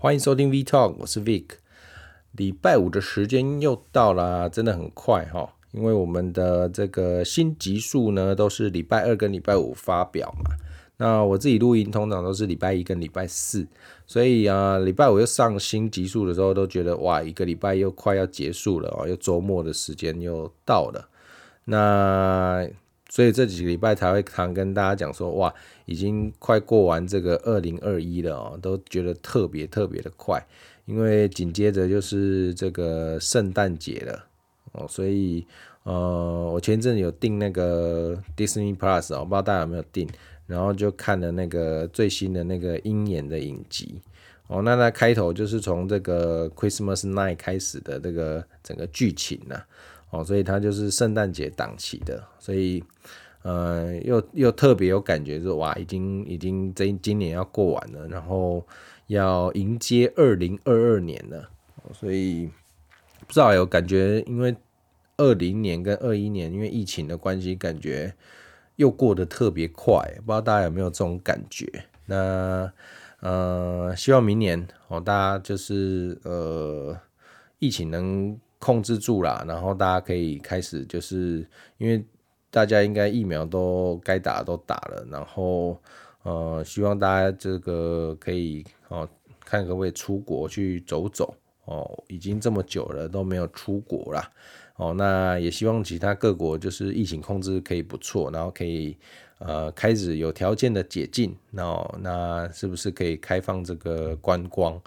欢迎收听 V Talk，我是 Vic。礼拜五的时间又到了，真的很快哈，因为我们的这个新集数呢都是礼拜二跟礼拜五发表嘛。那我自己录音通常都是礼拜一跟礼拜四，所以啊，礼拜五又上新集数的时候，都觉得哇，一个礼拜又快要结束了哦，又周末的时间又到了。那所以这几个礼拜才会常跟大家讲说，哇，已经快过完这个二零二一了哦，都觉得特别特别的快，因为紧接着就是这个圣诞节了哦，所以呃，我前阵有订那个 Disney Plus 哦，不知道大家有没有订，然后就看了那个最新的那个鹰眼的影集哦，那它开头就是从这个 Christmas Night 开始的这个整个剧情呢。哦，所以它就是圣诞节档期的，所以，呃，又又特别有感觉，说哇，已经已经这今年要过完了，然后要迎接二零二二年了，所以不知道有感觉，因为二零年跟二一年因为疫情的关系，感觉又过得特别快，不知道大家有没有这种感觉？那呃，希望明年哦，大家就是呃，疫情能。控制住了，然后大家可以开始，就是因为大家应该疫苗都该打都打了，然后呃，希望大家这个可以哦，看各位出国去走走哦，已经这么久了都没有出国啦哦，那也希望其他各国就是疫情控制可以不错，然后可以呃开始有条件的解禁，那那是不是可以开放这个观光？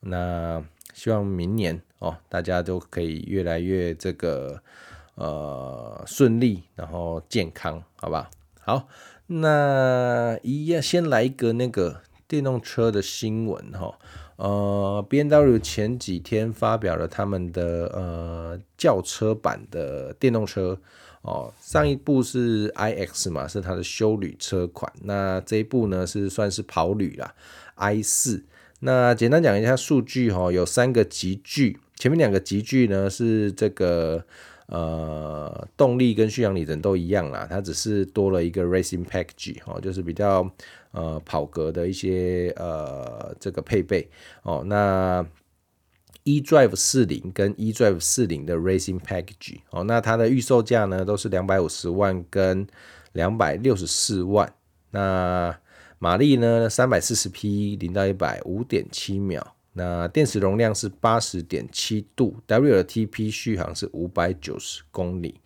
那希望明年哦，大家都可以越来越这个呃顺利，然后健康，好吧？好，那一样先来一个那个电动车的新闻哈。呃，BMW 前几天发表了他们的呃轿车版的电动车哦，上一部是 iX 嘛，是它的休旅车款，那这一部呢是算是跑旅啦，i 四。那简单讲一下数据哈，有三个级距，前面两个级距呢是这个呃动力跟续航里程都一样啦，它只是多了一个 Racing Package 哦，就是比较呃跑格的一些呃这个配备哦。那 eDrive 四零跟 eDrive 四零的 Racing Package 哦，那它的预售价呢都是两百五十万跟两百六十四万，那。马力呢，三百四十匹，零到一百五点七秒。那电池容量是八十点七度，WTP 续航是五百九十公里。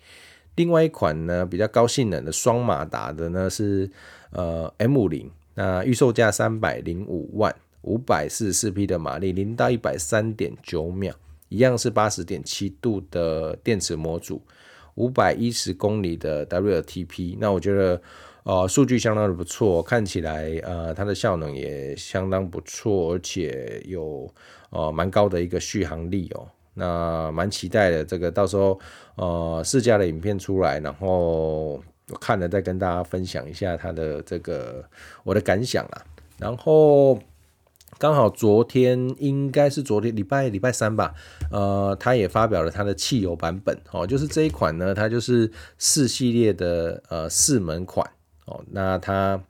另外一款呢，比较高性能的双马达的呢是呃 M 五零，那预售价三百零五万，五百四十四匹的马力，零到一百三点九秒，一样是八十点七度的电池模组，五百一十公里的 WTP。那我觉得。哦，数据相当的不错，看起来呃它的效能也相当不错，而且有呃蛮高的一个续航力哦。那蛮期待的，这个到时候呃试驾的影片出来，然后我看了再跟大家分享一下它的这个我的感想啦。然后刚好昨天应该是昨天礼拜礼拜三吧，呃，它也发表了它的汽油版本哦，就是这一款呢，它就是四系列的呃四门款。哦，那它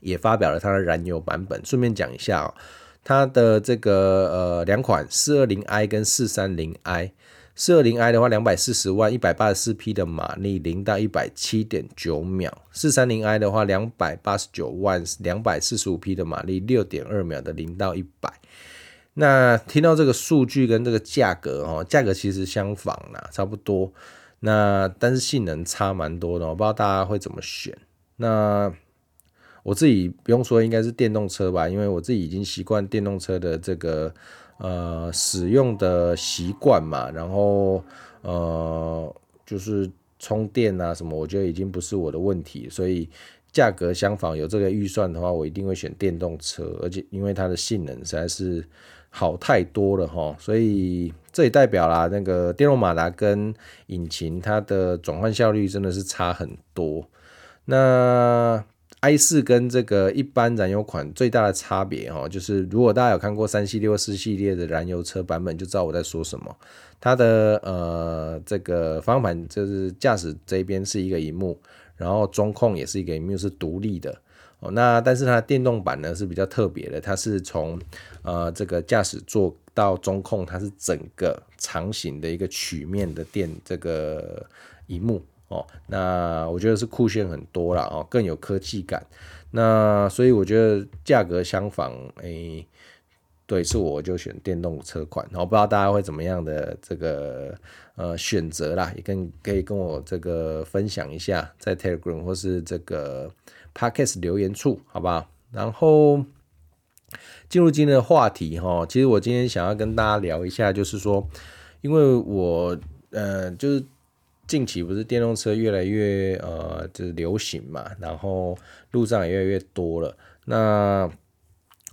也发表了它的燃油版本。顺便讲一下哦，它的这个呃两款四二零 i 跟四三零 i，四二零 i 的话两百四十万，一百八十四匹的马力，零到一百七点九秒；四三零 i 的话两百八十九万，两百四十五匹的马力，六点二秒的零到一百。那听到这个数据跟这个价格哦，价格其实相仿啦，差不多。那但是性能差蛮多的，我不知道大家会怎么选。那我自己不用说，应该是电动车吧，因为我自己已经习惯电动车的这个呃使用的习惯嘛，然后呃就是充电啊什么，我觉得已经不是我的问题，所以价格相仿，有这个预算的话，我一定会选电动车，而且因为它的性能实在是好太多了哈，所以这也代表啦，那个电动马达跟引擎它的转换效率真的是差很多。那 i 四跟这个一般燃油款最大的差别哈，就是如果大家有看过三系列或四系列的燃油车版本，就知道我在说什么。它的呃这个方向盘就是驾驶这边是一个荧幕，然后中控也是一个荧幕是独立的哦，那但是它的电动版呢是比较特别的，它是从呃这个驾驶座到中控，它是整个长形的一个曲面的电这个荧幕哦，那我觉得是酷炫很多了哦，更有科技感。那所以我觉得价格相仿，诶、欸，对，是我就选电动车款，然后不知道大家会怎么样的这个呃选择啦，也跟可以跟我这个分享一下，在 Telegram 或是这个。Podcast 留言处，好不好？然后进入今天的话题哈，其实我今天想要跟大家聊一下，就是说，因为我呃，就是近期不是电动车越来越呃，就是流行嘛，然后路上也越来越多了。那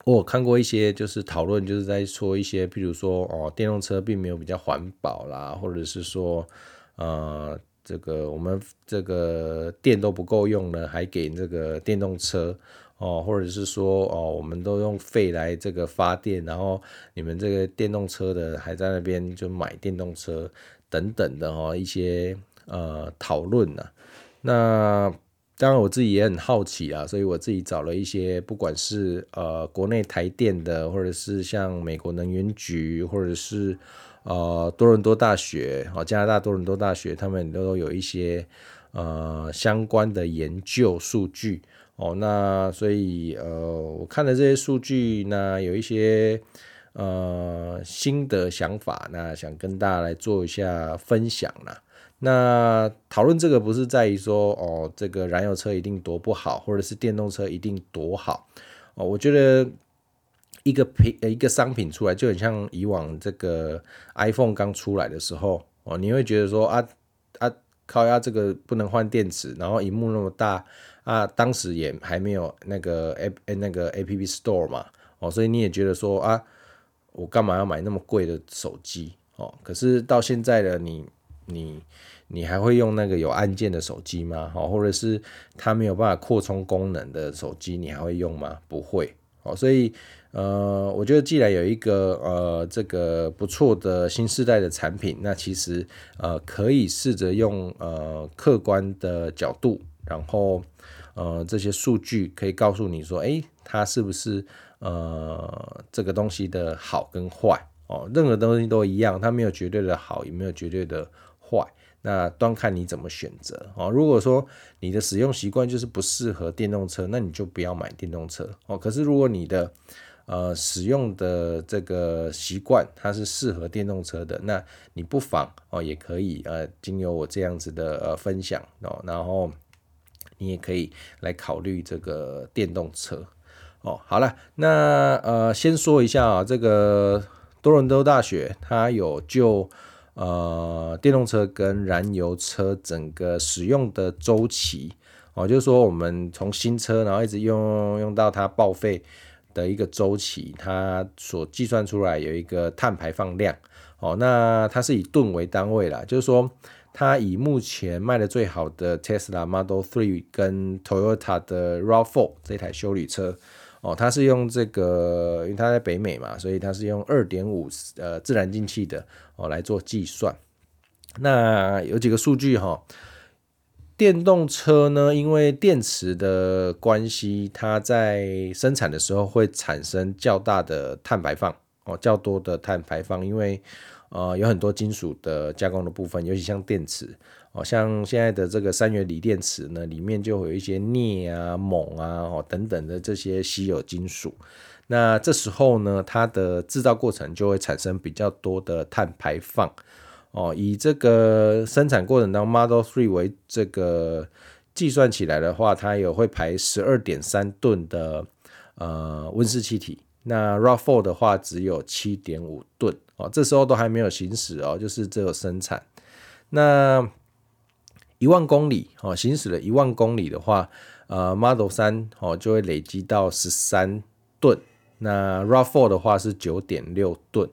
我看过一些就是讨论，就是在说一些，譬如说哦，电动车并没有比较环保啦，或者是说呃。这个我们这个电都不够用了，还给这个电动车哦，或者是说哦，我们都用废来这个发电，然后你们这个电动车的还在那边就买电动车等等的哦，一些呃讨论呢。那当然我自己也很好奇啊，所以我自己找了一些，不管是呃国内台电的，或者是像美国能源局，或者是。呃，多伦多大学，哦，加拿大多伦多大学，他们都有一些呃相关的研究数据哦。那所以呃，我看了这些数据，那有一些呃新的想法，那想跟大家来做一下分享啦。那讨论这个不是在于说哦，这个燃油车一定多不好，或者是电动车一定多好哦。我觉得。一个品一个商品出来就很像以往这个 iPhone 刚出来的时候哦，你会觉得说啊啊靠呀，这个不能换电池，然后荧幕那么大啊，当时也还没有那个 A 那个 App Store 嘛哦，所以你也觉得说啊，我干嘛要买那么贵的手机哦？可是到现在的你你你还会用那个有按键的手机吗？哦，或者是它没有办法扩充功能的手机，你还会用吗？不会哦，所以。呃，我觉得既然有一个呃这个不错的新世代的产品，那其实呃可以试着用呃客观的角度，然后呃这些数据可以告诉你说，诶，它是不是呃这个东西的好跟坏哦？任何东西都一样，它没有绝对的好，也没有绝对的坏，那端看你怎么选择哦。如果说你的使用习惯就是不适合电动车，那你就不要买电动车哦。可是如果你的呃，使用的这个习惯，它是适合电动车的，那你不妨哦，也可以呃，经由我这样子的呃分享哦，然后你也可以来考虑这个电动车哦。好了，那呃，先说一下啊，这个多伦多大学它有就呃电动车跟燃油车整个使用的周期哦，就是说我们从新车然后一直用用到它报废。的一个周期，它所计算出来有一个碳排放量，哦，那它是以吨为单位啦，就是说，它以目前卖的最好的 Tesla Model 3跟 Toyota 的 RAV4 这台修理车，哦，它是用这个，因为它在北美嘛，所以它是用二点五呃自然进气的哦来做计算。那有几个数据哈。电动车呢，因为电池的关系，它在生产的时候会产生较大的碳排放哦，较多的碳排放，因为呃有很多金属的加工的部分，尤其像电池哦，像现在的这个三元锂电池呢，里面就会有一些镍啊、锰啊哦等等的这些稀有金属，那这时候呢，它的制造过程就会产生比较多的碳排放。哦，以这个生产过程当中 Model 3为这个计算起来的话，它有会排十二点三吨的呃温室气体。那 RAV4 的话只有七点五吨哦，这时候都还没有行驶哦，就是只有生产。那一万公里哦，行驶了一万公里的话，呃，Model 3哦就会累积到十三吨。那 RAV4 的话是九点六吨。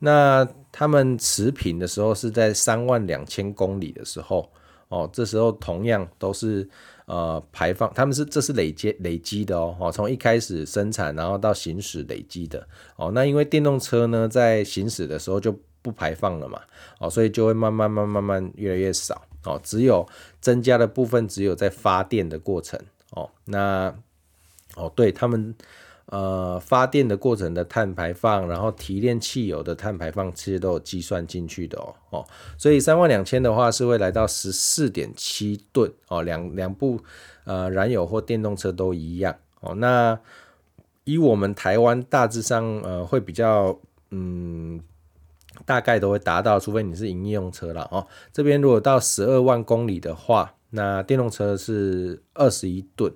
那他们持平的时候是在三万两千公里的时候，哦，这时候同样都是呃排放，他们是这是累积累积的哦，哦，从一开始生产然后到行驶累积的哦，那因为电动车呢在行驶的时候就不排放了嘛，哦，所以就会慢慢慢慢慢越来越少哦，只有增加的部分只有在发电的过程哦，那哦，对他们。呃，发电的过程的碳排放，然后提炼汽油的碳排放，其实都有计算进去的哦。哦，所以三万两千的话是会来到十四点七吨哦，两两部呃燃油或电动车都一样哦。那以我们台湾大致上呃会比较嗯，大概都会达到，除非你是营业用车了哦。这边如果到十二万公里的话，那电动车是二十一吨。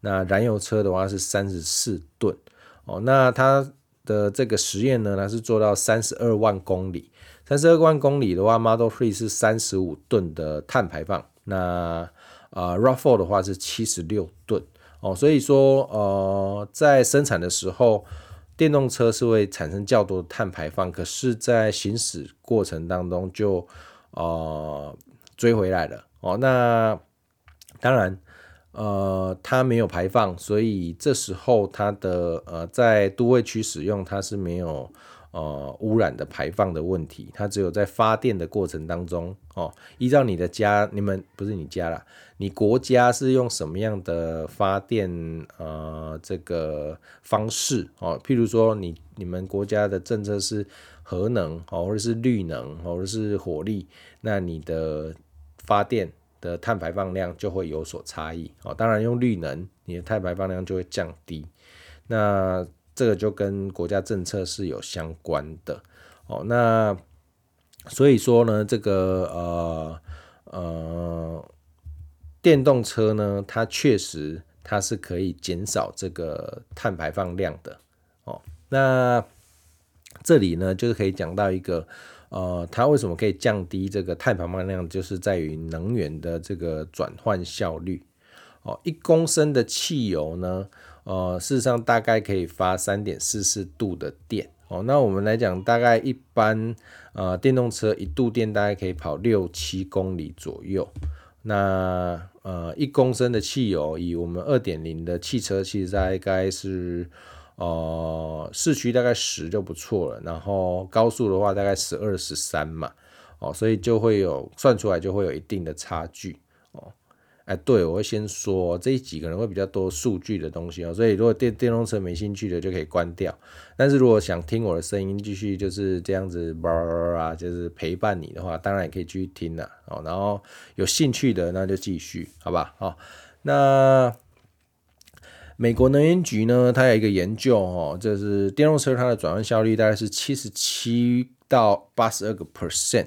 那燃油车的话是三十四吨哦，那它的这个实验呢，它是做到三十二万公里，三十二万公里的话，Model Three 是三十五吨的碳排放，那呃 RAV4 的话是七十六吨哦，所以说呃在生产的时候，电动车是会产生较多的碳排放，可是，在行驶过程当中就呃追回来了哦，那当然。呃，它没有排放，所以这时候它的呃在都会区使用，它是没有呃污染的排放的问题。它只有在发电的过程当中哦，依照你的家，你们不是你家啦，你国家是用什么样的发电呃这个方式哦？譬如说你你们国家的政策是核能哦，或者是绿能，或者是火力，那你的发电。的碳排放量就会有所差异哦，当然用绿能，你的碳排放量就会降低。那这个就跟国家政策是有相关的哦。那所以说呢，这个呃呃电动车呢，它确实它是可以减少这个碳排放量的哦。那这里呢，就是可以讲到一个。呃，它为什么可以降低这个碳排放量？就是在于能源的这个转换效率。哦，一公升的汽油呢，呃，事实上大概可以发三点四四度的电。哦，那我们来讲，大概一般呃电动车一度电大概可以跑六七公里左右。那呃一公升的汽油，以我们二点零的汽车，其实大概是。呃，市区大概十就不错了，然后高速的话大概十二十三嘛，哦，所以就会有算出来就会有一定的差距。哎，对，我会先说这一集可能会比较多数据的东西哦，所以如果电电动车没兴趣的就可以关掉，但是如果想听我的声音继续就是这样子叭啊，就是陪伴你的话，当然也可以继续听了哦。然后有兴趣的那就继续，好吧？哦，那。美国能源局呢，它有一个研究哦，就是电动车它的转换效率大概是七十七到八十二个 percent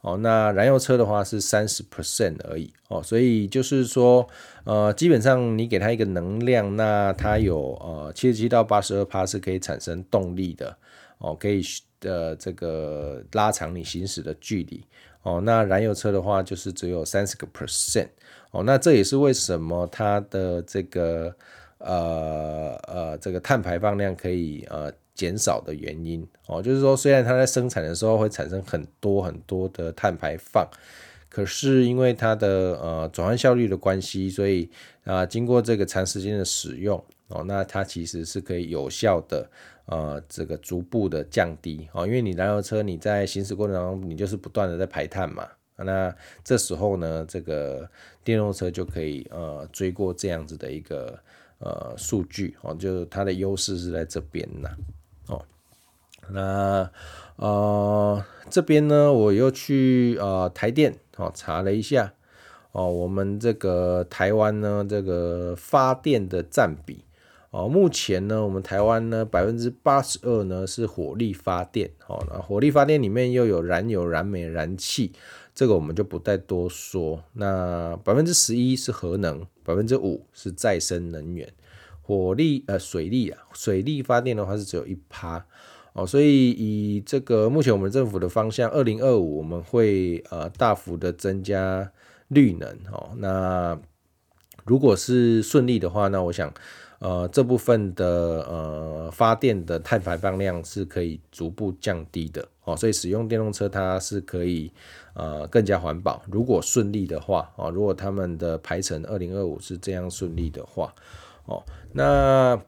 哦，那燃油车的话是三十 percent 而已哦，所以就是说，呃，基本上你给它一个能量，那它有呃七十七到八十二趴是可以产生动力的哦，可以的这个拉长你行驶的距离哦，那燃油车的话就是只有三十个 percent 哦，那这也是为什么它的这个。呃呃，这个碳排放量可以呃减少的原因。哦，就是说虽然它在生产的时候会产生很多很多的碳排放，可是因为它的呃转换效率的关系，所以啊、经过这个长时间的使用哦，那它其实是可以有效的呃这个逐步的降低。哦，因为你燃油车你在行驶过程当中你就是不断的在排碳嘛，那这时候呢这个电动车就可以呃追过这样子的一个。呃，数据。哦，就是它的优势是在这边呐，那呃这边呢，我又去呃台电哦查了一下哦，我们这个台湾呢，这个发电的占比哦，目前呢，我们台湾呢百分之八十二呢是火力发电哦，那火力发电里面又有燃油、燃煤、燃气。这个我们就不再多说。那百分之十一是核能，百分之五是再生能源，火力呃水力啊，水力发电的话是只有一趴哦。所以以这个目前我们政府的方向，二零二五我们会呃大幅的增加绿能哦。那如果是顺利的话，那我想呃这部分的呃发电的碳排放量是可以逐步降低的哦。所以使用电动车它是可以。呃，更加环保。如果顺利的话，哦，如果他们的排程二零二五是这样顺利的话，哦，那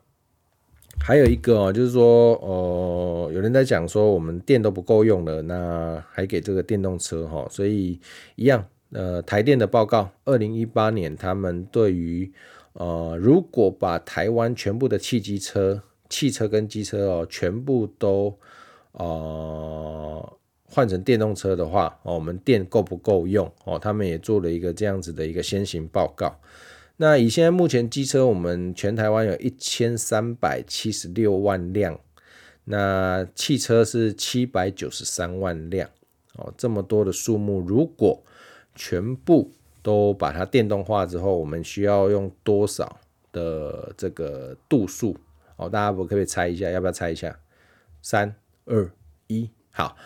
还有一个哦，就是说，哦，有人在讲说我们电都不够用了，那还给这个电动车哈，所以一样，呃，台电的报告，二零一八年他们对于呃，如果把台湾全部的汽机车、汽车跟机车哦，全部都呃换成电动车的话，哦，我们电够不够用？哦，他们也做了一个这样子的一个先行报告。那以现在目前机车，我们全台湾有一千三百七十六万辆，那汽车是七百九十三万辆。哦，这么多的数目，如果全部都把它电动化之后，我们需要用多少的这个度数？哦，大家可不可以猜一下？要不要猜一下？三、二、一，好。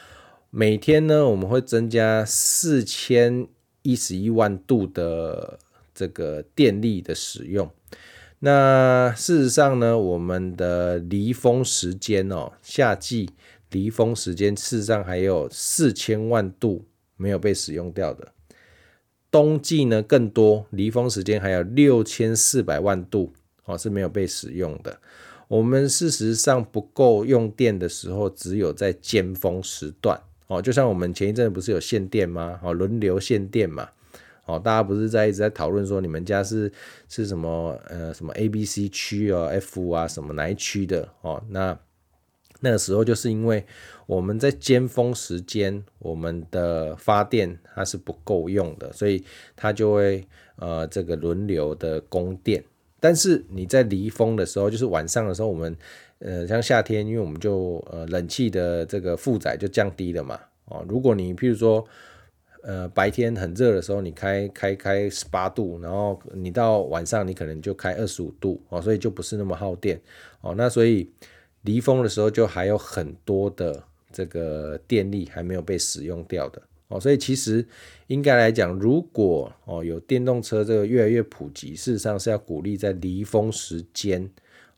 每天呢，我们会增加四千一十一万度的这个电力的使用。那事实上呢，我们的离峰时间哦，夏季。离峰时间事实上还有四千万度没有被使用掉的，冬季呢更多，离峰时间还有六千四百万度哦是没有被使用的。我们事实上不够用电的时候，只有在尖峰时段哦，就像我们前一阵不是有限电吗？哦，轮流限电嘛。哦，大家不是在一直在讨论说你们家是是什么呃什么 A、B、C 区哦，F 啊什么哪一区的哦那。那个时候就是因为我们在尖峰时间，我们的发电它是不够用的，所以它就会呃这个轮流的供电。但是你在离峰的时候，就是晚上的时候，我们呃像夏天，因为我们就呃冷气的这个负载就降低了嘛。哦，如果你譬如说呃白天很热的时候，你开开开十八度，然后你到晚上你可能就开二十五度哦，所以就不是那么耗电哦。那所以。离峰的时候，就还有很多的这个电力还没有被使用掉的哦，所以其实应该来讲，如果哦有电动车这个越来越普及，事实上是要鼓励在离峰时间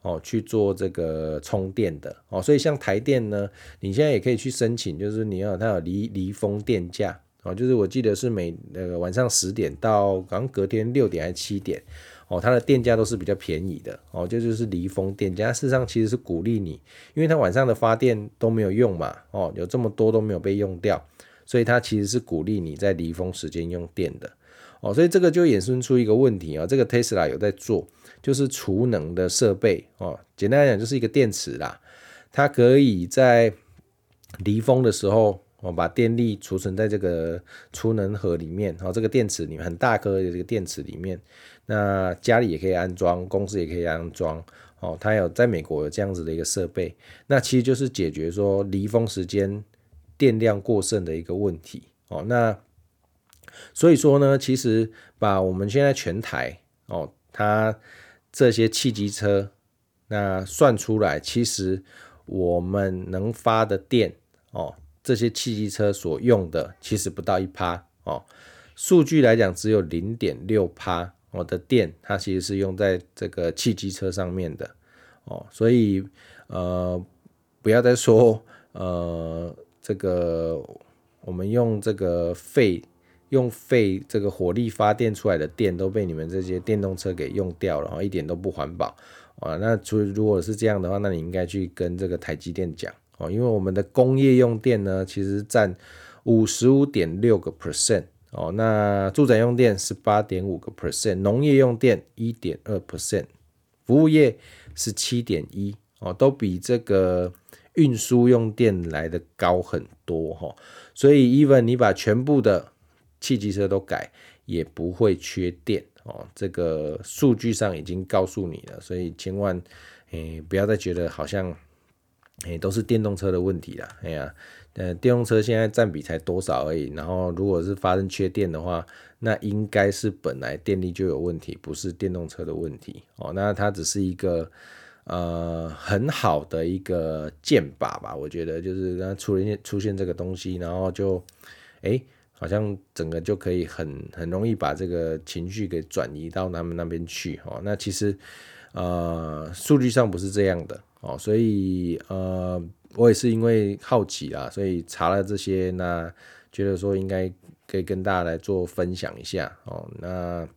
哦去做这个充电的哦，所以像台电呢，你现在也可以去申请，就是你要它有离离峰电价哦，就是我记得是每那个晚上十点到好像隔天六点还是七点。哦，它的电价都是比较便宜的哦，这就，是离峰电价。事实上，其实是鼓励你，因为它晚上的发电都没有用嘛，哦，有这么多都没有被用掉，所以它其实是鼓励你在离峰时间用电的哦。所以这个就衍生出一个问题啊，这个 Tesla 有在做，就是储能的设备哦。简单来讲，就是一个电池啦，它可以在离峰的时候。我把电力储存在这个储能盒里面，然后这个电池里面很大颗的这个电池里面，那家里也可以安装，公司也可以安装，哦，它有在美国有这样子的一个设备，那其实就是解决说离峰时间电量过剩的一个问题，哦，那所以说呢，其实把我们现在全台哦，它这些汽机车那算出来，其实我们能发的电哦。这些汽机车所用的其实不到一趴哦，数据来讲只有零点六趴我的电，它其实是用在这个汽机车上面的哦，所以呃不要再说呃这个我们用这个废用废这个火力发电出来的电都被你们这些电动车给用掉了，然后一点都不环保啊。那除如果是这样的话，那你应该去跟这个台积电讲。哦，因为我们的工业用电呢，其实占五十五点六个 percent 哦，那住宅用电是八点五个 percent，农业用电一点二 percent，服务业是七点一。哦，都比这个运输用电来的高很多哈，所以 even 你把全部的汽机车都改，也不会缺电。哦，这个数据上已经告诉你了，所以千万诶不要再觉得好像。诶，都是电动车的问题啦。哎呀，呃，电动车现在占比才多少而已。然后，如果是发生缺电的话，那应该是本来电力就有问题，不是电动车的问题哦。那它只是一个呃很好的一个箭靶吧，我觉得就是它出现出现这个东西，然后就诶，好像整个就可以很很容易把这个情绪给转移到他们那边去哦。那其实呃数据上不是这样的。哦，所以呃，我也是因为好奇啦，所以查了这些，那觉得说应该可以跟大家来做分享一下哦。那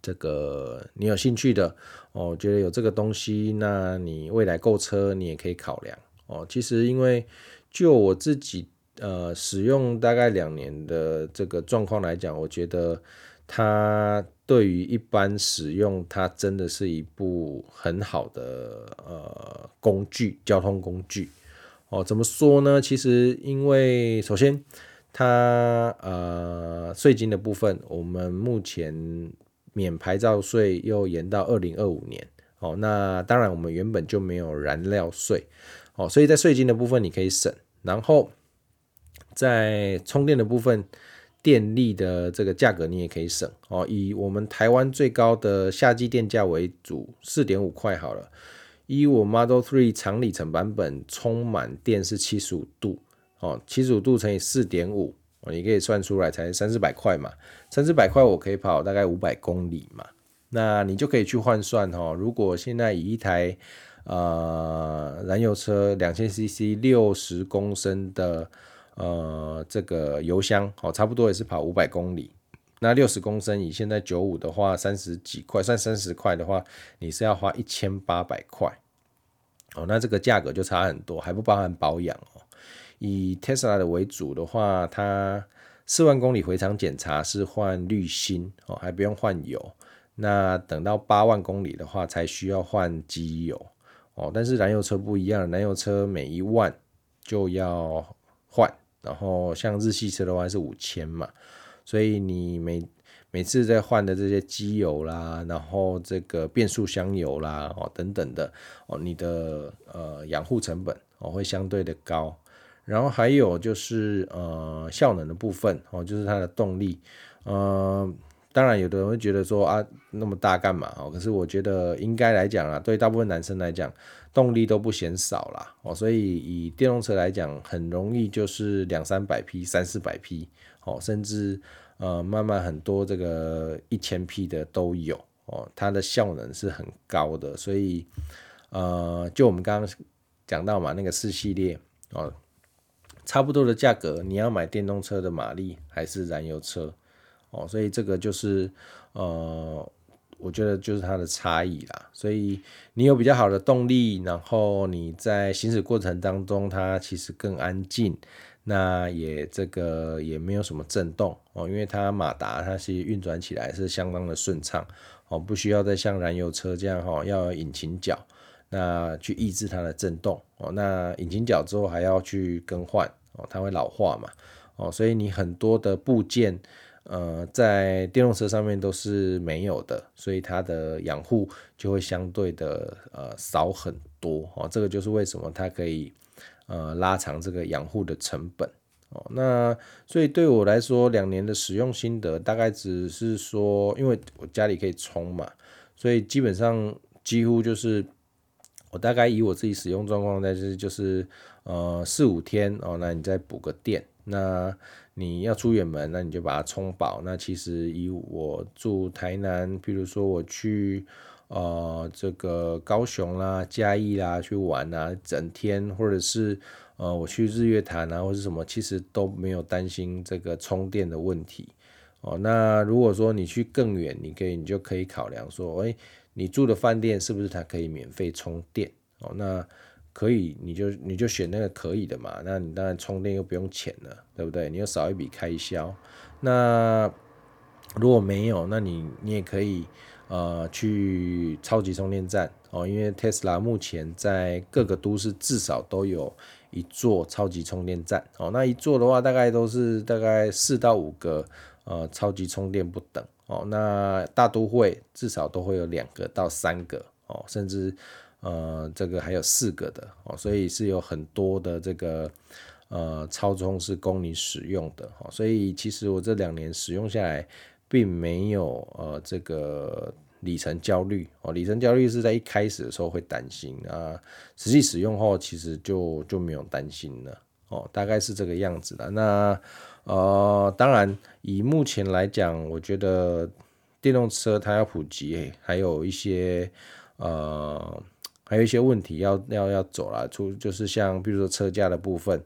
这个你有兴趣的哦，觉得有这个东西，那你未来购车你也可以考量哦。其实因为就我自己呃使用大概两年的这个状况来讲，我觉得它对于一般使用，它真的是一部很好的呃工具，交通工具哦。怎么说呢？其实因为首先它呃税金的部分，我们目前免牌照税又延到二零二五年哦。那当然我们原本就没有燃料税哦，所以在税金的部分你可以省，然后在充电的部分。电力的这个价格你也可以省哦，以我们台湾最高的夏季电价为主，四点五块好了。以我 Model Three 长里程版本充满电是七十五度哦，七十五度乘以四点五，你可以算出来才三四百块嘛，三四百块我可以跑大概五百公里嘛，那你就可以去换算哦。如果现在以一台呃燃油车两千 CC 六十公升的。呃，这个油箱哦，差不多也是跑五百公里。那六十公升，以现在九五的话，三十几块，算三十块的话，你是要花一千八百块。哦，那这个价格就差很多，还不包含保养哦。以 Tesla 的为主的话，它四万公里回厂检查是换滤芯哦，还不用换油。那等到八万公里的话，才需要换机油哦。但是燃油车不一样，燃油车每一万就要换。然后像日系车的话是五千嘛，所以你每每次在换的这些机油啦，然后这个变速箱油啦，哦等等的哦，你的呃养护成本哦会相对的高。然后还有就是呃效能的部分哦，就是它的动力。呃，当然有的人会觉得说啊那么大干嘛哦？可是我觉得应该来讲啊，对大部分男生来讲。动力都不嫌少啦，哦，所以以电动车来讲，很容易就是两三百匹、三四百匹，哦，甚至呃慢慢很多这个一千匹的都有，哦，它的效能是很高的，所以呃，就我们刚刚讲到嘛，那个四系列哦，差不多的价格，你要买电动车的马力还是燃油车，哦，所以这个就是呃。我觉得就是它的差异啦，所以你有比较好的动力，然后你在行驶过程当中，它其实更安静，那也这个也没有什么震动哦，因为它马达它是运转起来是相当的顺畅哦，不需要再像燃油车这样哈，要有引擎脚那去抑制它的震动哦，那引擎脚之后还要去更换哦，它会老化嘛哦，所以你很多的部件。呃，在电动车上面都是没有的，所以它的养护就会相对的呃少很多哦。这个就是为什么它可以呃拉长这个养护的成本哦。那所以对我来说，两年的使用心得大概只是说，因为我家里可以充嘛，所以基本上几乎就是我大概以我自己使用状况，但是就是呃四五天哦，那你再补个电那。你要出远门，那你就把它充饱。那其实以我住台南，比如说我去呃这个高雄啦、嘉义啦去玩啊，整天或者是呃我去日月潭啊或者什么，其实都没有担心这个充电的问题哦。那如果说你去更远，你可以你就可以考量说，哎，你住的饭店是不是它可以免费充电哦？那可以，你就你就选那个可以的嘛。那你当然充电又不用钱了，对不对？你又少一笔开销。那如果没有，那你你也可以呃去超级充电站哦，因为 Tesla 目前在各个都市至少都有一座超级充电站哦。那一座的话，大概都是大概四到五个呃超级充电不等哦。那大都会至少都会有两个到三个哦，甚至。呃，这个还有四个的哦，所以是有很多的这个呃超充是供你使用的哦，所以其实我这两年使用下来，并没有呃这个里程焦虑哦，里程焦虑是在一开始的时候会担心啊，实际使用后其实就就没有担心了哦，大概是这个样子的。那呃，当然以目前来讲，我觉得电动车它要普及，还有一些呃。还有一些问题要要要走了，出就是像比如说车价的部分。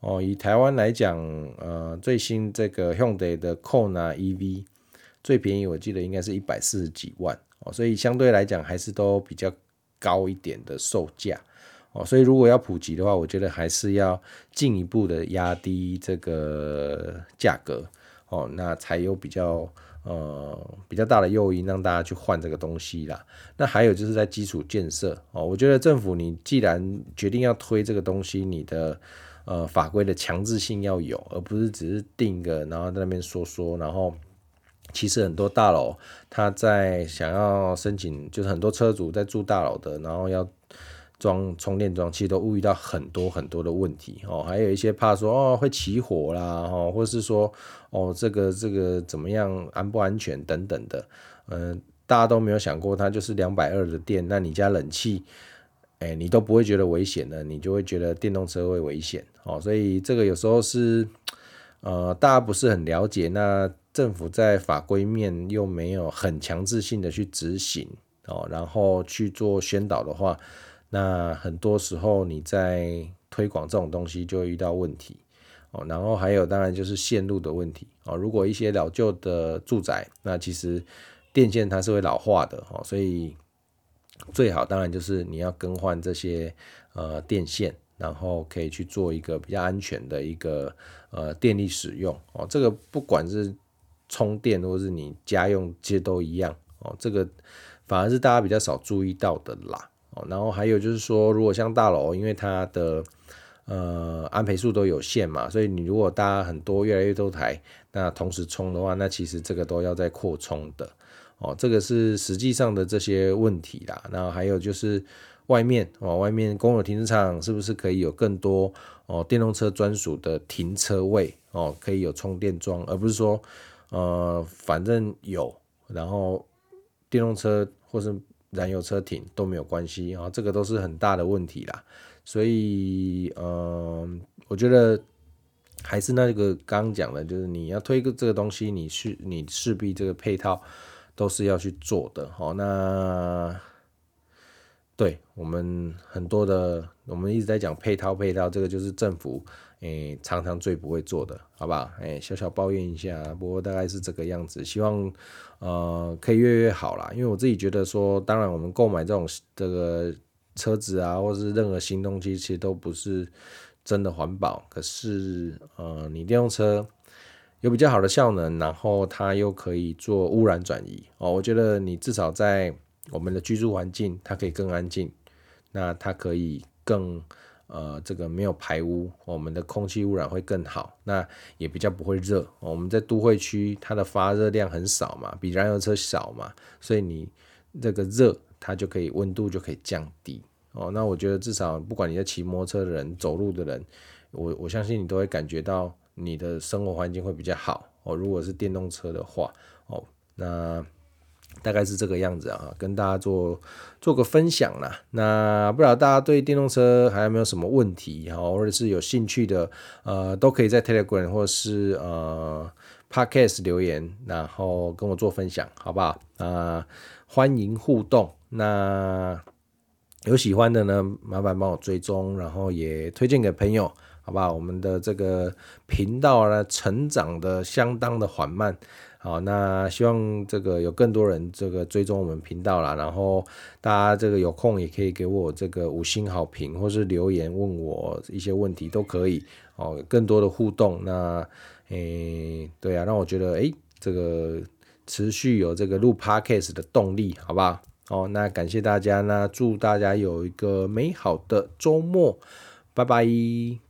哦，以台湾来讲，呃，最新这个 Hyundai 的 Kona EV 最便宜，我记得应该是一百四十几万。哦，所以相对来讲还是都比较高一点的售价。哦，所以如果要普及的话，我觉得还是要进一步的压低这个价格。哦，那才有比较呃比较大的诱因让大家去换这个东西啦。那还有就是在基础建设哦，我觉得政府你既然决定要推这个东西，你的呃法规的强制性要有，而不是只是定个然后在那边说说，然后其实很多大楼他在想要申请，就是很多车主在住大楼的，然后要。装充电桩其实都遇到很多很多的问题哦，还有一些怕说哦会起火啦，哦，或是说哦这个这个怎么样安不安全等等的，嗯、大家都没有想过它就是两百二的电，那你家冷气，哎，你都不会觉得危险的，你就会觉得电动车会危险哦，所以这个有时候是呃大家不是很了解，那政府在法规面又没有很强制性的去执行哦，然后去做宣导的话。那很多时候你在推广这种东西就会遇到问题哦，然后还有当然就是线路的问题哦。如果一些老旧的住宅，那其实电线它是会老化的哦，所以最好当然就是你要更换这些呃电线，然后可以去做一个比较安全的一个呃电力使用哦。这个不管是充电或是你家用，其实都一样哦。这个反而是大家比较少注意到的啦。然后还有就是说，如果像大楼，因为它的呃安培数都有限嘛，所以你如果搭很多越来越多台，那同时充的话，那其实这个都要再扩充的哦。这个是实际上的这些问题啦。那还有就是外面哦，外面公有停车场是不是可以有更多哦电动车专属的停车位哦，可以有充电桩，而不是说呃反正有，然后电动车或是。燃油车停都没有关系啊，这个都是很大的问题啦。所以，呃，我觉得还是那个刚讲的，就是你要推个这个东西，你是你势必这个配套都是要去做的。好，那对我们很多的，我们一直在讲配套配套，这个就是政府。诶、常常最不会做的，好不好？诶、小小抱怨一下，不过大概是这个样子。希望呃可以越越好啦，因为我自己觉得说，当然我们购买这种这个车子啊，或是任何新东西，其实都不是真的环保。可是呃，你电动车有比较好的效能，然后它又可以做污染转移哦。我觉得你至少在我们的居住环境，它可以更安静，那它可以更。呃，这个没有排污，我们的空气污染会更好，那也比较不会热。我们在都会区，它的发热量很少嘛，比燃油车少嘛，所以你这个热，它就可以温度就可以降低哦。那我觉得至少不管你在骑摩托车的人、走路的人，我我相信你都会感觉到你的生活环境会比较好哦。如果是电动车的话哦，那。大概是这个样子啊，跟大家做做个分享啦。那不知道大家对电动车还有没有什么问题哈，或者是有兴趣的，呃，都可以在 Telegram 或者是呃 Podcast 留言，然后跟我做分享，好不好？啊，欢迎互动。那有喜欢的呢，麻烦帮我追踪，然后也推荐给朋友，好不好？我们的这个频道呢，成长的相当的缓慢。好，那希望这个有更多人这个追踪我们频道啦，然后大家这个有空也可以给我这个五星好评，或是留言问我一些问题都可以哦，更多的互动。那诶、对啊，让我觉得诶、这个持续有这个录 Podcast 的动力，好不好？哦，那感谢大家，那祝大家有一个美好的周末，拜拜。